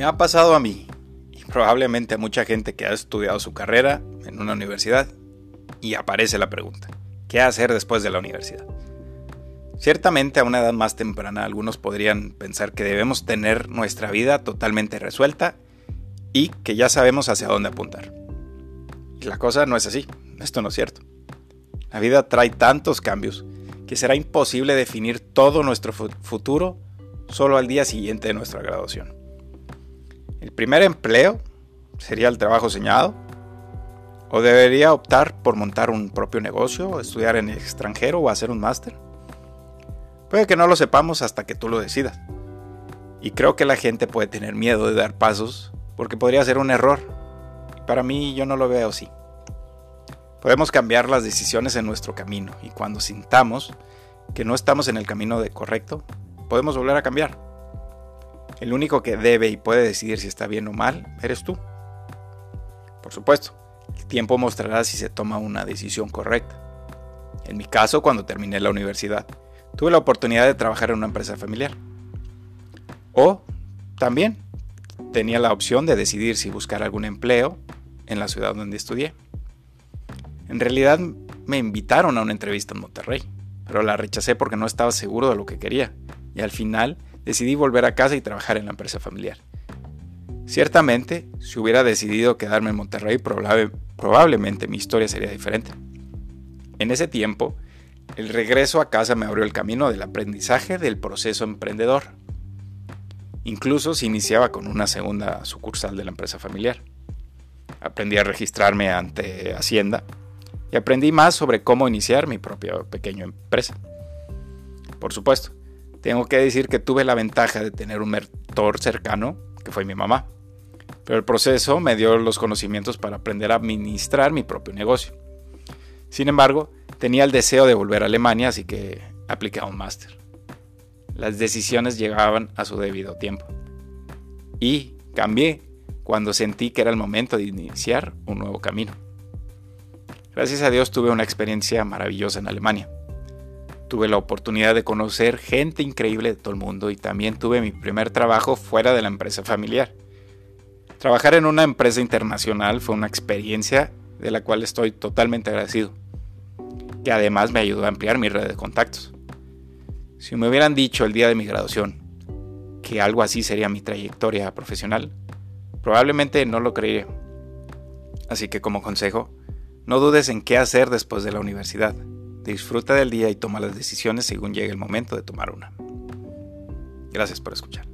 Me ha pasado a mí, y probablemente a mucha gente que ha estudiado su carrera en una universidad, y aparece la pregunta, ¿qué hacer después de la universidad? Ciertamente a una edad más temprana algunos podrían pensar que debemos tener nuestra vida totalmente resuelta y que ya sabemos hacia dónde apuntar. Y la cosa no es así, esto no es cierto. La vida trae tantos cambios que será imposible definir todo nuestro futuro solo al día siguiente de nuestra graduación. El primer empleo sería el trabajo soñado, o debería optar por montar un propio negocio, estudiar en el extranjero o hacer un máster. Puede que no lo sepamos hasta que tú lo decidas. Y creo que la gente puede tener miedo de dar pasos porque podría ser un error. para mí yo no lo veo así. Podemos cambiar las decisiones en nuestro camino y cuando sintamos que no estamos en el camino de correcto, podemos volver a cambiar. El único que debe y puede decidir si está bien o mal eres tú. Por supuesto, el tiempo mostrará si se toma una decisión correcta. En mi caso, cuando terminé la universidad, tuve la oportunidad de trabajar en una empresa familiar. O también tenía la opción de decidir si buscar algún empleo en la ciudad donde estudié. En realidad me invitaron a una entrevista en Monterrey, pero la rechacé porque no estaba seguro de lo que quería y al final decidí volver a casa y trabajar en la empresa familiar. Ciertamente, si hubiera decidido quedarme en Monterrey, probablemente mi historia sería diferente. En ese tiempo, el regreso a casa me abrió el camino del aprendizaje del proceso emprendedor. Incluso se iniciaba con una segunda sucursal de la empresa familiar. Aprendí a registrarme ante Hacienda y aprendí más sobre cómo iniciar mi propia pequeña empresa. Por supuesto, tengo que decir que tuve la ventaja de tener un mentor cercano, que fue mi mamá, pero el proceso me dio los conocimientos para aprender a administrar mi propio negocio. Sin embargo, Tenía el deseo de volver a Alemania, así que apliqué a un máster. Las decisiones llegaban a su debido tiempo. Y cambié cuando sentí que era el momento de iniciar un nuevo camino. Gracias a Dios tuve una experiencia maravillosa en Alemania. Tuve la oportunidad de conocer gente increíble de todo el mundo y también tuve mi primer trabajo fuera de la empresa familiar. Trabajar en una empresa internacional fue una experiencia de la cual estoy totalmente agradecido que además me ayudó a ampliar mi red de contactos. Si me hubieran dicho el día de mi graduación que algo así sería mi trayectoria profesional, probablemente no lo creería. Así que como consejo, no dudes en qué hacer después de la universidad. Disfruta del día y toma las decisiones según llegue el momento de tomar una. Gracias por escuchar.